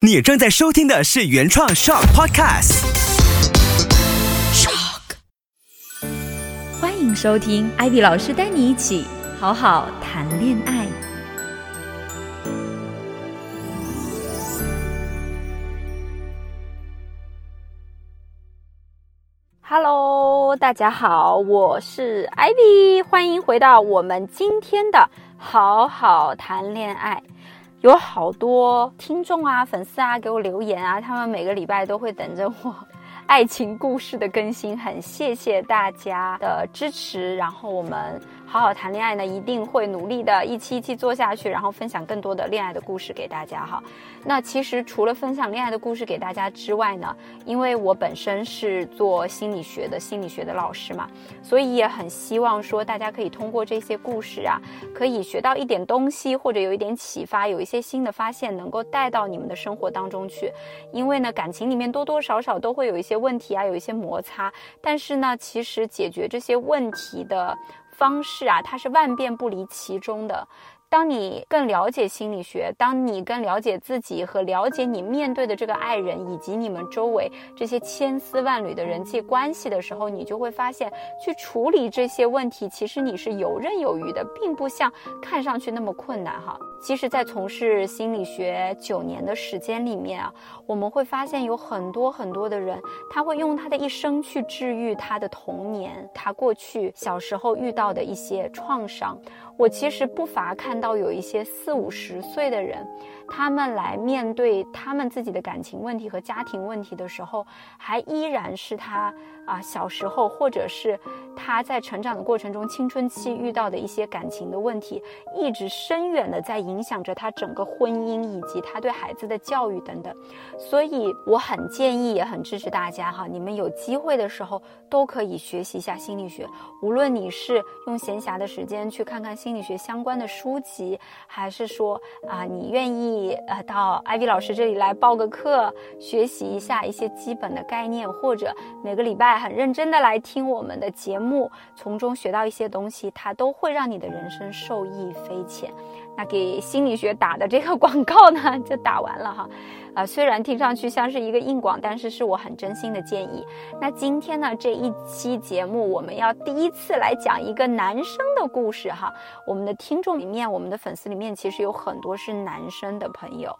你正在收听的是原创 Shock Podcast。Shock，。欢迎收听艾比老师带你一起好好谈恋爱。Hello，大家好，我是艾比，欢迎回到我们今天的好好谈恋爱。有好多听众啊、粉丝啊给我留言啊，他们每个礼拜都会等着我爱情故事的更新，很谢谢大家的支持。然后我们。好好谈恋爱呢，一定会努力的，一期一期做下去，然后分享更多的恋爱的故事给大家哈。那其实除了分享恋爱的故事给大家之外呢，因为我本身是做心理学的，心理学的老师嘛，所以也很希望说大家可以通过这些故事啊，可以学到一点东西，或者有一点启发，有一些新的发现，能够带到你们的生活当中去。因为呢，感情里面多多少少都会有一些问题啊，有一些摩擦，但是呢，其实解决这些问题的。方式啊，它是万变不离其中的。当你更了解心理学，当你更了解自己和了解你面对的这个爱人以及你们周围这些千丝万缕的人际关系的时候，你就会发现，去处理这些问题，其实你是游刃有余的，并不像看上去那么困难哈。其实，在从事心理学九年的时间里面啊，我们会发现有很多很多的人，他会用他的一生去治愈他的童年，他过去小时候遇到的一些创伤。我其实不乏看到有一些四五十岁的人，他们来面对他们自己的感情问题和家庭问题的时候，还依然是他啊小时候或者是他在成长的过程中青春期遇到的一些感情的问题，一直深远的在影响着他整个婚姻以及他对孩子的教育等等。所以我很建议，也很支持大家哈，你们有机会的时候都可以学习一下心理学，无论你是用闲暇的时间去看看心。理学相关的书籍，还是说啊，你愿意呃到艾薇老师这里来报个课，学习一下一些基本的概念，或者每个礼拜很认真的来听我们的节目，从中学到一些东西，它都会让你的人生受益匪浅。那给心理学打的这个 广告呢，就打完了哈。啊，虽然听上去像是一个硬广，但是是我很真心的建议。那今天呢，这一期节目我们要第一次来讲一个男生的故事哈。我们的听众里面，我们的粉丝里面，其实有很多是男生的朋友。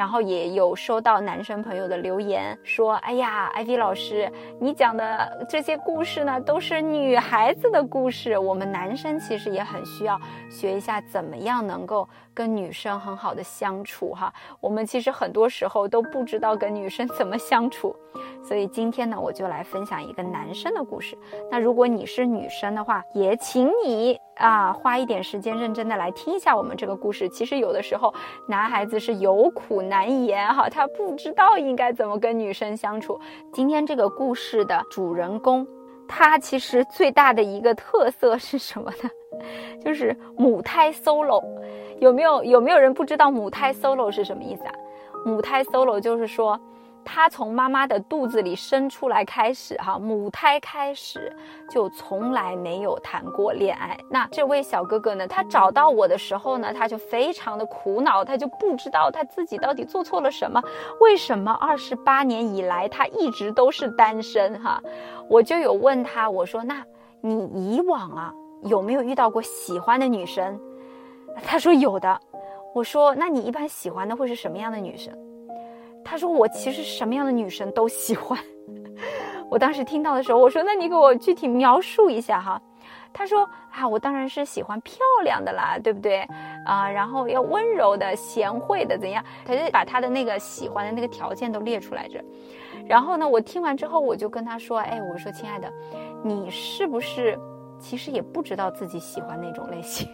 然后也有收到男生朋友的留言，说：“哎呀，艾薇老师，你讲的这些故事呢，都是女孩子的故事。我们男生其实也很需要学一下，怎么样能够跟女生很好的相处哈。我们其实很多时候都不知道跟女生怎么相处，所以今天呢，我就来分享一个男生的故事。那如果你是女生的话，也请你。”啊，花一点时间认真的来听一下我们这个故事。其实有的时候，男孩子是有苦难言哈，他不知道应该怎么跟女生相处。今天这个故事的主人公，他其实最大的一个特色是什么呢？就是母胎 solo。有没有有没有人不知道母胎 solo 是什么意思啊？母胎 solo 就是说。他从妈妈的肚子里生出来开始，哈，母胎开始就从来没有谈过恋爱。那这位小哥哥呢？他找到我的时候呢，他就非常的苦恼，他就不知道他自己到底做错了什么，为什么二十八年以来他一直都是单身？哈，我就有问他，我说：“那你以往啊有没有遇到过喜欢的女生？”他说有的。我说：“那你一般喜欢的会是什么样的女生？”他说：“我其实什么样的女生都喜欢。”我当时听到的时候，我说：“那你给我具体描述一下哈。”他说：“啊，我当然是喜欢漂亮的啦，对不对？啊，然后要温柔的、贤惠的，怎样？”他就把他的那个喜欢的那个条件都列出来着。然后呢，我听完之后，我就跟他说：“哎，我说亲爱的，你是不是其实也不知道自己喜欢那种类型？”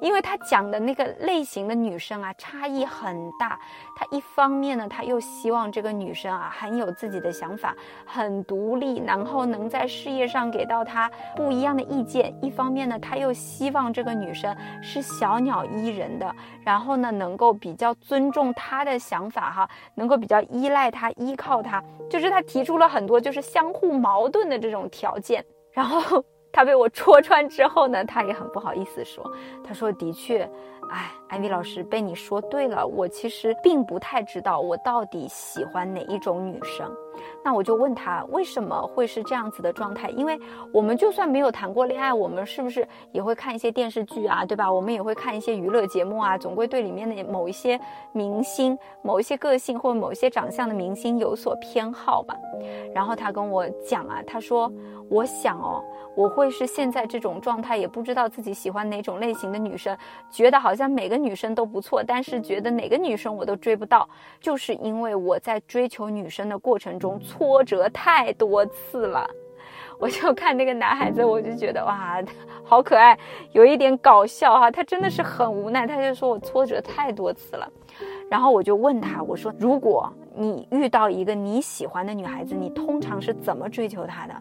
因为他讲的那个类型的女生啊，差异很大。他一方面呢，他又希望这个女生啊很有自己的想法，很独立，然后能在事业上给到他不一样的意见；一方面呢，他又希望这个女生是小鸟依人的，然后呢，能够比较尊重他的想法，哈，能够比较依赖他、依靠他。就是他提出了很多就是相互矛盾的这种条件，然后。他被我戳穿之后呢，他也很不好意思说，他说的确。哎，艾米老师被你说对了，我其实并不太知道我到底喜欢哪一种女生。那我就问他为什么会是这样子的状态？因为我们就算没有谈过恋爱，我们是不是也会看一些电视剧啊，对吧？我们也会看一些娱乐节目啊，总归对里面的某一些明星、某一些个性或者某一些长相的明星有所偏好吧。然后他跟我讲啊，他说：“我想哦，我会是现在这种状态，也不知道自己喜欢哪种类型的女生，觉得好像每个女生都不错，但是觉得哪个女生我都追不到，就是因为我在追求女生的过程中挫折太多次了。”我就看那个男孩子，我就觉得哇，好可爱，有一点搞笑哈。他真的是很无奈，他就说我挫折太多次了。然后我就问他，我说如果你遇到一个你喜欢的女孩子，你通常是怎么追求她的？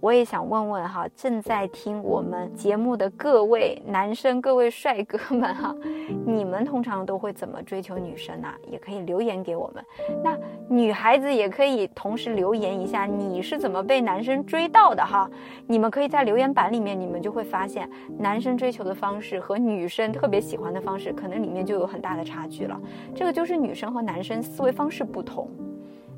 我也想问问哈，正在听我们节目的各位男生、各位帅哥们哈，你们通常都会怎么追求女生呢？也可以留言给我们。那女孩子也可以同时留言一下，你是怎么被男生追到的哈？你们可以在留言板里面，你们就会发现，男生追求的方式和女生特别喜欢的方式，可能里面就有很大的差距了。这个就是女生和男生思维方式不同。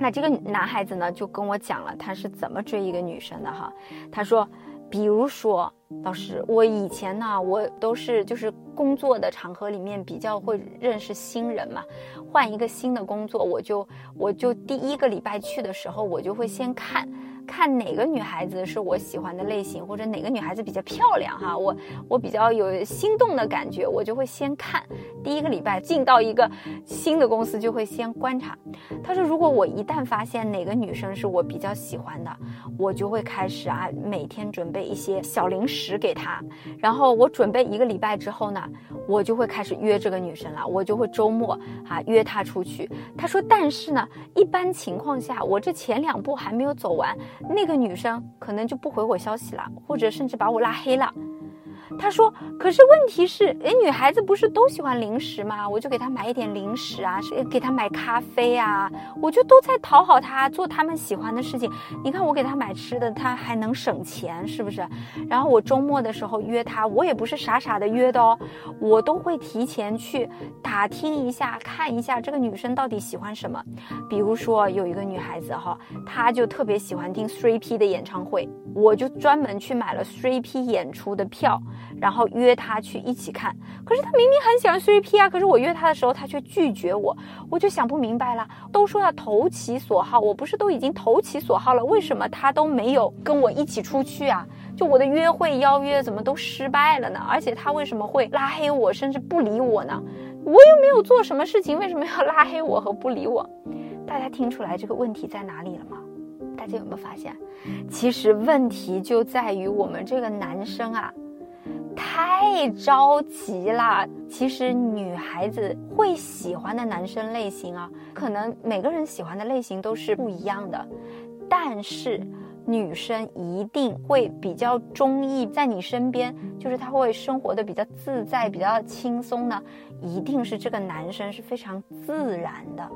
那这个男孩子呢，就跟我讲了他是怎么追一个女生的哈。他说，比如说，老师，我以前呢，我都是就是工作的场合里面比较会认识新人嘛，换一个新的工作，我就我就第一个礼拜去的时候，我就会先看。看哪个女孩子是我喜欢的类型，或者哪个女孩子比较漂亮哈，我我比较有心动的感觉，我就会先看。第一个礼拜进到一个新的公司，就会先观察。他说，如果我一旦发现哪个女生是我比较喜欢的，我就会开始啊，每天准备一些小零食给她。然后我准备一个礼拜之后呢，我就会开始约这个女生了，我就会周末啊约她出去。他说，但是呢，一般情况下，我这前两步还没有走完。那个女生可能就不回我消息了，或者甚至把我拉黑了。他说：“可是问题是，哎，女孩子不是都喜欢零食吗？我就给她买一点零食啊，给她买咖啡啊，我就都在讨好她，做他们喜欢的事情。你看我给她买吃的，她还能省钱，是不是？然后我周末的时候约她，我也不是傻傻的约的哦，我都会提前去打听一下，看一下这个女生到底喜欢什么。比如说有一个女孩子哈，她就特别喜欢听 Three P 的演唱会，我就专门去买了 Three P 演出的票。”然后约他去一起看，可是他明明很喜欢 CP 啊，可是我约他的时候他却拒绝我，我就想不明白了。都说要投其所好，我不是都已经投其所好了，为什么他都没有跟我一起出去啊？就我的约会邀约怎么都失败了呢？而且他为什么会拉黑我，甚至不理我呢？我又没有做什么事情，为什么要拉黑我和不理我？大家听出来这个问题在哪里了吗？大家有没有发现，其实问题就在于我们这个男生啊。太着急了。其实女孩子会喜欢的男生类型啊，可能每个人喜欢的类型都是不一样的。但是女生一定会比较中意在你身边，就是他会生活的比较自在、比较轻松呢。一定是这个男生是非常自然的。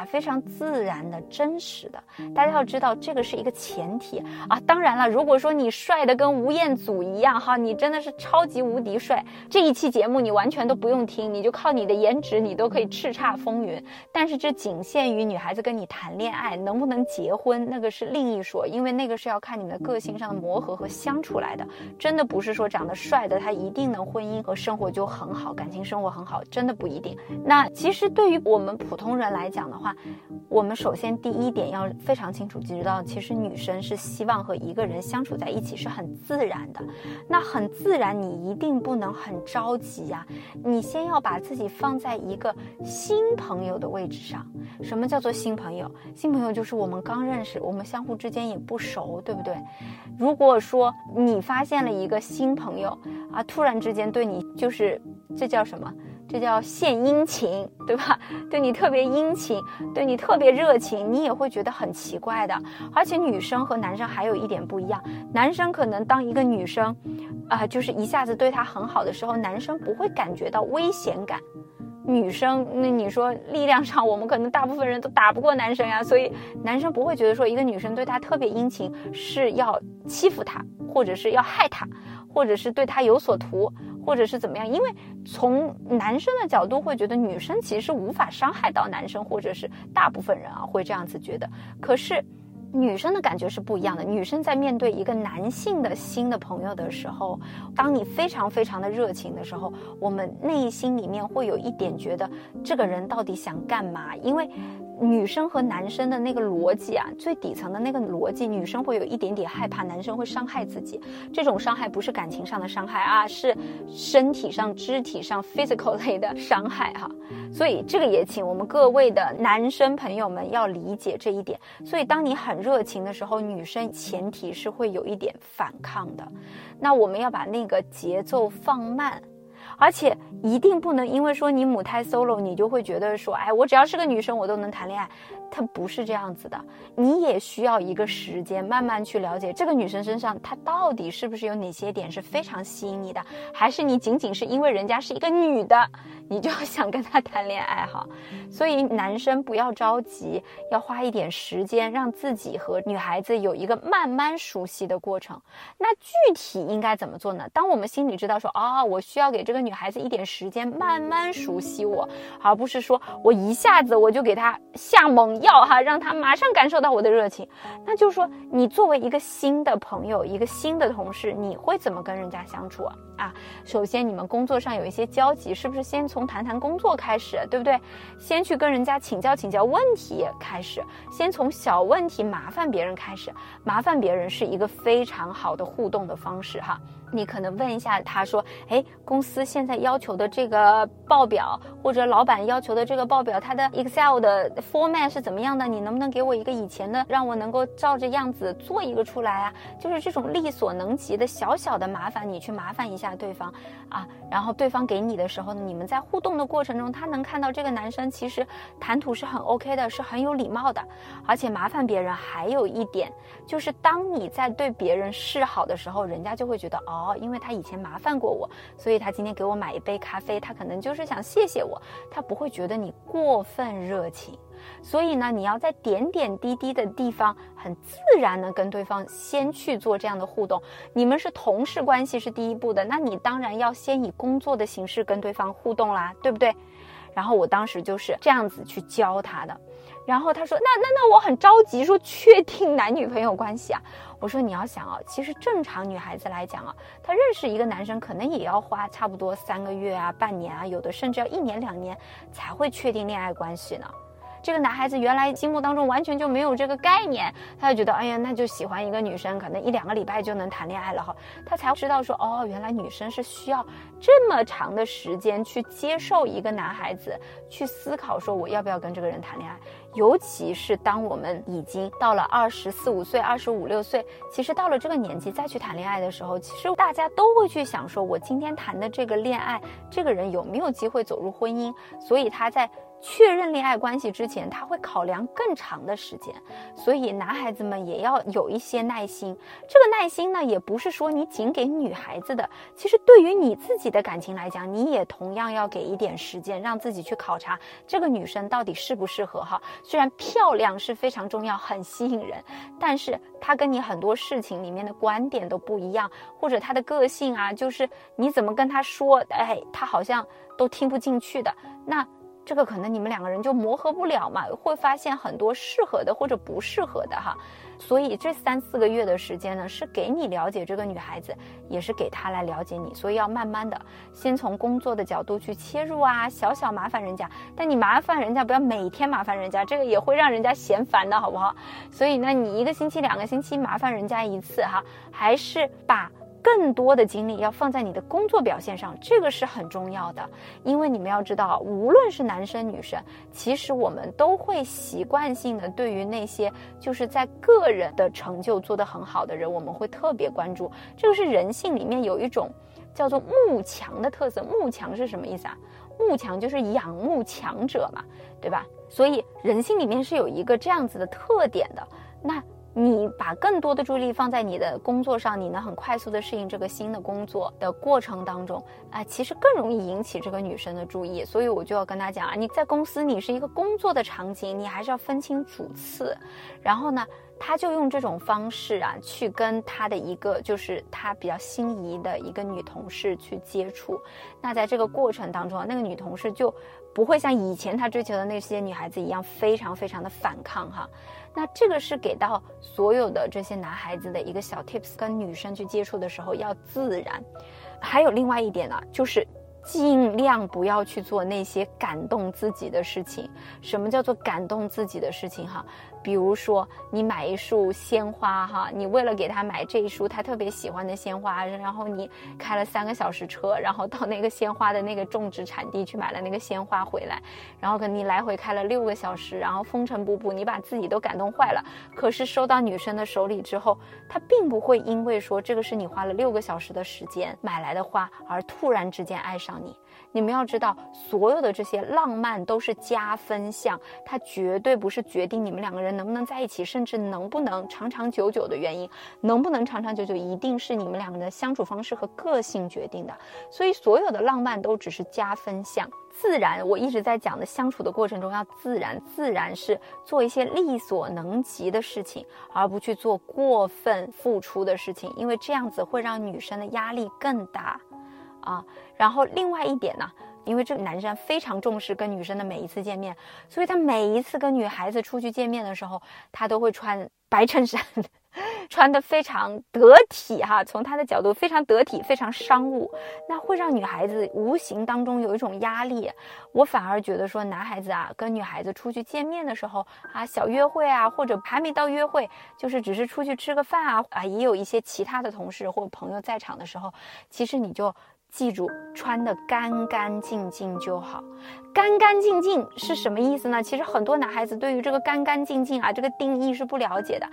啊，非常自然的、真实的，大家要知道这个是一个前提啊。当然了，如果说你帅的跟吴彦祖一样哈，你真的是超级无敌帅，这一期节目你完全都不用听，你就靠你的颜值，你都可以叱咤风云。但是这仅限于女孩子跟你谈恋爱，能不能结婚那个是另一说，因为那个是要看你们的个性上的磨合和相处来的。真的不是说长得帅的他一定能婚姻和生活就很好，感情生活很好，真的不一定。那其实对于我们普通人来讲的话，我们首先第一点要非常清楚知道，其实女生是希望和一个人相处在一起是很自然的。那很自然，你一定不能很着急呀。你先要把自己放在一个新朋友的位置上。什么叫做新朋友？新朋友就是我们刚认识，我们相互之间也不熟，对不对？如果说你发现了一个新朋友啊，突然之间对你就是这叫什么？这叫献殷勤，对吧？对你特别殷勤，对你特别热情，你也会觉得很奇怪的。而且女生和男生还有一点不一样，男生可能当一个女生，啊，就是一下子对他很好的时候，男生不会感觉到危险感。女生，那你说力量上，我们可能大部分人都打不过男生呀，所以男生不会觉得说一个女生对他特别殷勤是要欺负他，或者是要害他，或者是对他有所图，或者是怎么样？因为从男生的角度会觉得女生其实无法伤害到男生，或者是大部分人啊会这样子觉得。可是。女生的感觉是不一样的。女生在面对一个男性的新的朋友的时候，当你非常非常的热情的时候，我们内心里面会有一点觉得这个人到底想干嘛？因为。女生和男生的那个逻辑啊，最底层的那个逻辑，女生会有一点点害怕男生会伤害自己。这种伤害不是感情上的伤害啊，是身体上、肢体上 physical 类的伤害哈。所以这个也请我们各位的男生朋友们要理解这一点。所以当你很热情的时候，女生前提是会有一点反抗的。那我们要把那个节奏放慢。而且一定不能因为说你母胎 solo，你就会觉得说，哎，我只要是个女生，我都能谈恋爱。它不是这样子的，你也需要一个时间，慢慢去了解这个女生身上，她到底是不是有哪些点是非常吸引你的，还是你仅仅是因为人家是一个女的，你就 想跟他谈恋爱哈？所以男生不要着急，要花一点时间，让自己和女孩子有一个慢慢熟悉的过程。那具体应该怎么做呢？当我们心里知道说，啊，我需要给这个女孩子一点时间，慢慢熟悉我，而不是说我一下子我就给她下猛。药哈，让她马上感受到我的热情，那就是说，你作为一个新的朋友，一个新的同事，你会怎么跟人家相处啊？啊，首先你们工作上有一些交集，是不是先从从谈谈工作开始，对不对？先去跟人家请教请教问题开始，先从小问题麻烦别人开始，麻烦别人是一个非常好的互动的方式哈。你可能问一下他说，哎，公司现在要求的这个报表，或者老板要求的这个报表，它的 Excel 的 format 是怎么样的？你能不能给我一个以前的，让我能够照着样子做一个出来啊？就是这种力所能及的小小的麻烦，你去麻烦一下。对方啊，然后对方给你的时候呢，你们在互动的过程中，他能看到这个男生其实谈吐是很 OK 的，是很有礼貌的，而且麻烦别人还有一点，就是当你在对别人示好的时候，人家就会觉得哦，因为他以前麻烦过我，所以他今天给我买一杯咖啡，他可能就是想谢谢我，他不会觉得你过分热情。所以呢，你要在点点滴滴的地方，很自然的跟对方先去做这样的互动。你们是同事关系是第一步的，那你当然要先以工作的形式跟对方互动啦，对不对？然后我当时就是这样子去教他的。然后他说：“那那那我很着急，说确定男女朋友关系啊。”我说：“你要想啊，其实正常女孩子来讲啊，她认识一个男生可能也要花差不多三个月啊、半年啊，有的甚至要一年两年才会确定恋爱关系呢。”这个男孩子原来心目当中完全就没有这个概念，他就觉得，哎呀，那就喜欢一个女生，可能一两个礼拜就能谈恋爱了哈。他才知道说，哦，原来女生是需要这么长的时间去接受一个男孩子，去思考说我要不要跟这个人谈恋爱。尤其是当我们已经到了二十四五岁、二十五六岁，其实到了这个年纪再去谈恋爱的时候，其实大家都会去想说，我今天谈的这个恋爱，这个人有没有机会走入婚姻？所以他在。确认恋爱关系之前，他会考量更长的时间，所以男孩子们也要有一些耐心。这个耐心呢，也不是说你仅给女孩子的，其实对于你自己的感情来讲，你也同样要给一点时间，让自己去考察这个女生到底适不适合哈。虽然漂亮是非常重要，很吸引人，但是她跟你很多事情里面的观点都不一样，或者她的个性啊，就是你怎么跟她说，哎，她好像都听不进去的那。这个可能你们两个人就磨合不了嘛，会发现很多适合的或者不适合的哈，所以这三四个月的时间呢，是给你了解这个女孩子，也是给她来了解你，所以要慢慢的先从工作的角度去切入啊，小小麻烦人家，但你麻烦人家不要每天麻烦人家，这个也会让人家嫌烦的好不好？所以呢，你一个星期、两个星期麻烦人家一次哈，还是把。更多的精力要放在你的工作表现上，这个是很重要的。因为你们要知道，无论是男生女生，其实我们都会习惯性的对于那些就是在个人的成就做得很好的人，我们会特别关注。这个是人性里面有一种叫做慕强的特色。慕强是什么意思啊？慕强就是仰慕强者嘛，对吧？所以人性里面是有一个这样子的特点的。那。你把更多的注意力放在你的工作上，你能很快速的适应这个新的工作的过程当中，啊，其实更容易引起这个女生的注意。所以我就要跟她讲啊，你在公司你是一个工作的场景，你还是要分清主次。然后呢，他就用这种方式啊，去跟他的一个就是他比较心仪的一个女同事去接触。那在这个过程当中，那个女同事就不会像以前他追求的那些女孩子一样，非常非常的反抗哈。那这个是给到所有的这些男孩子的一个小 tips，跟女生去接触的时候要自然。还有另外一点呢，就是尽量不要去做那些感动自己的事情。什么叫做感动自己的事情哈？比如说，你买一束鲜花哈，你为了给他买这一束他特别喜欢的鲜花，然后你开了三个小时车，然后到那个鲜花的那个种植产地去买了那个鲜花回来，然后跟你来回开了六个小时，然后风尘仆仆，你把自己都感动坏了。可是收到女生的手里之后，她并不会因为说这个是你花了六个小时的时间买来的花而突然之间爱上你。你们要知道，所有的这些浪漫都是加分项，它绝对不是决定你们两个人能不能在一起，甚至能不能长长久久的原因。能不能长长久久，一定是你们两个人的相处方式和个性决定的。所以，所有的浪漫都只是加分项。自然，我一直在讲的相处的过程中要自然，自然是做一些力所能及的事情，而不去做过分付出的事情，因为这样子会让女生的压力更大。啊，然后另外一点呢，因为这个男生非常重视跟女生的每一次见面，所以他每一次跟女孩子出去见面的时候，他都会穿白衬衫，穿的非常得体哈。从他的角度非常得体，非常商务，那会让女孩子无形当中有一种压力。我反而觉得说，男孩子啊跟女孩子出去见面的时候啊，小约会啊，或者还没到约会，就是只是出去吃个饭啊啊，也有一些其他的同事或朋友在场的时候，其实你就。记住，穿的干干净净就好。干干净净是什么意思呢？其实很多男孩子对于这个干干净净啊，这个定义是不了解的。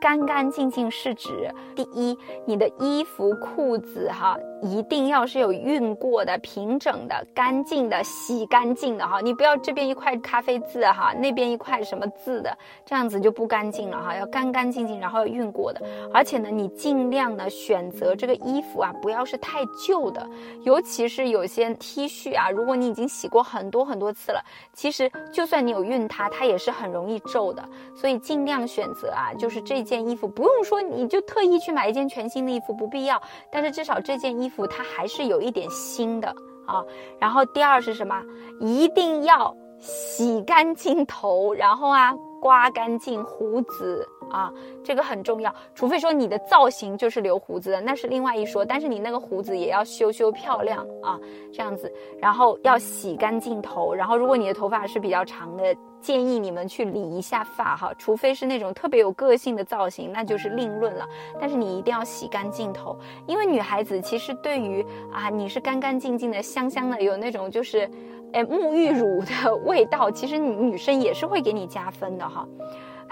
干干净净是指，第一，你的衣服裤子哈，一定要是有熨过的、平整的、干净的、洗干净的哈。你不要这边一块咖啡渍哈，那边一块什么渍的，这样子就不干净了哈。要干干净净，然后要熨过的。而且呢，你尽量呢选择这个衣服啊，不要是太旧的，尤其是有些 T 恤啊，如果你已经洗过很多。很多次了，其实就算你有熨它，它也是很容易皱的。所以尽量选择啊，就是这件衣服不用说你就特意去买一件全新的衣服，不必要。但是至少这件衣服它还是有一点新的啊。然后第二是什么？一定要洗干净头，然后啊。刮干净胡子啊，这个很重要。除非说你的造型就是留胡子的，那是另外一说。但是你那个胡子也要修修漂亮啊，这样子。然后要洗干净头。然后如果你的头发是比较长的，建议你们去理一下发哈。除非是那种特别有个性的造型，那就是另论了。但是你一定要洗干净头，因为女孩子其实对于啊你是干干净净的、香香的，有那种就是。哎，沐浴乳的味道，其实女生也是会给你加分的哈。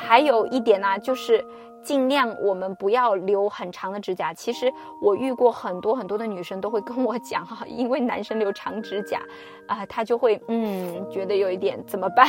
还有一点呢，就是尽量我们不要留很长的指甲。其实我遇过很多很多的女生都会跟我讲哈，因为男生留长指甲。啊，他就会嗯，觉得有一点怎么办？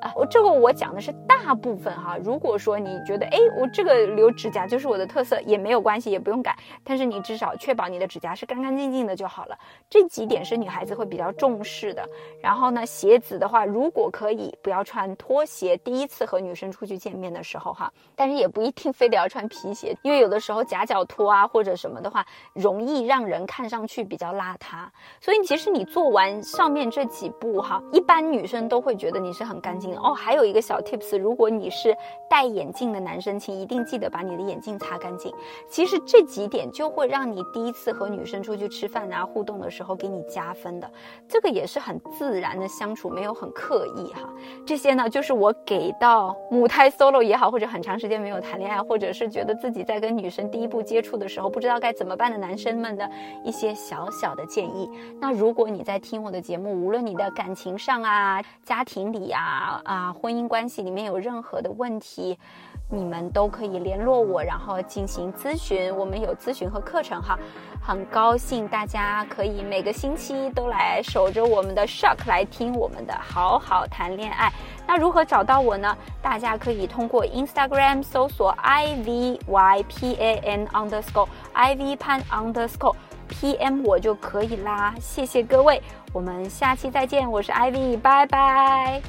啊，我这个我讲的是大部分哈。如果说你觉得哎，我这个留指甲就是我的特色，也没有关系，也不用改。但是你至少确保你的指甲是干干净净的就好了。这几点是女孩子会比较重视的。然后呢，鞋子的话，如果可以不要穿拖鞋，第一次和女生出去见面的时候哈，但是也不一定非得要穿皮鞋，因为有的时候夹脚拖啊或者什么的话，容易让人看上去比较邋遢。所以其实你做完上。上面这几步哈，一般女生都会觉得你是很干净的哦。还有一个小 tips，如果你是戴眼镜的男生，请一定记得把你的眼镜擦干净。其实这几点就会让你第一次和女生出去吃饭啊互动的时候给你加分的。这个也是很自然的相处，没有很刻意哈。这些呢，就是我给到母胎 solo 也好，或者很长时间没有谈恋爱，或者是觉得自己在跟女生第一步接触的时候不知道该怎么办的男生们的一些小小的建议。那如果你在听我的节目，无论你的感情上啊、家庭里啊、啊婚姻关系里面有任何的问题，你们都可以联络我，然后进行咨询。我们有咨询和课程哈，很高兴大家可以每个星期都来守着我们的 Shock 来听我们的好好谈恋爱。那如何找到我呢？大家可以通过 Instagram 搜索 i v y p a n underscore i v 潘 underscore p m 我就可以啦。谢谢各位，我们下期再见。我是 Ivy，拜拜。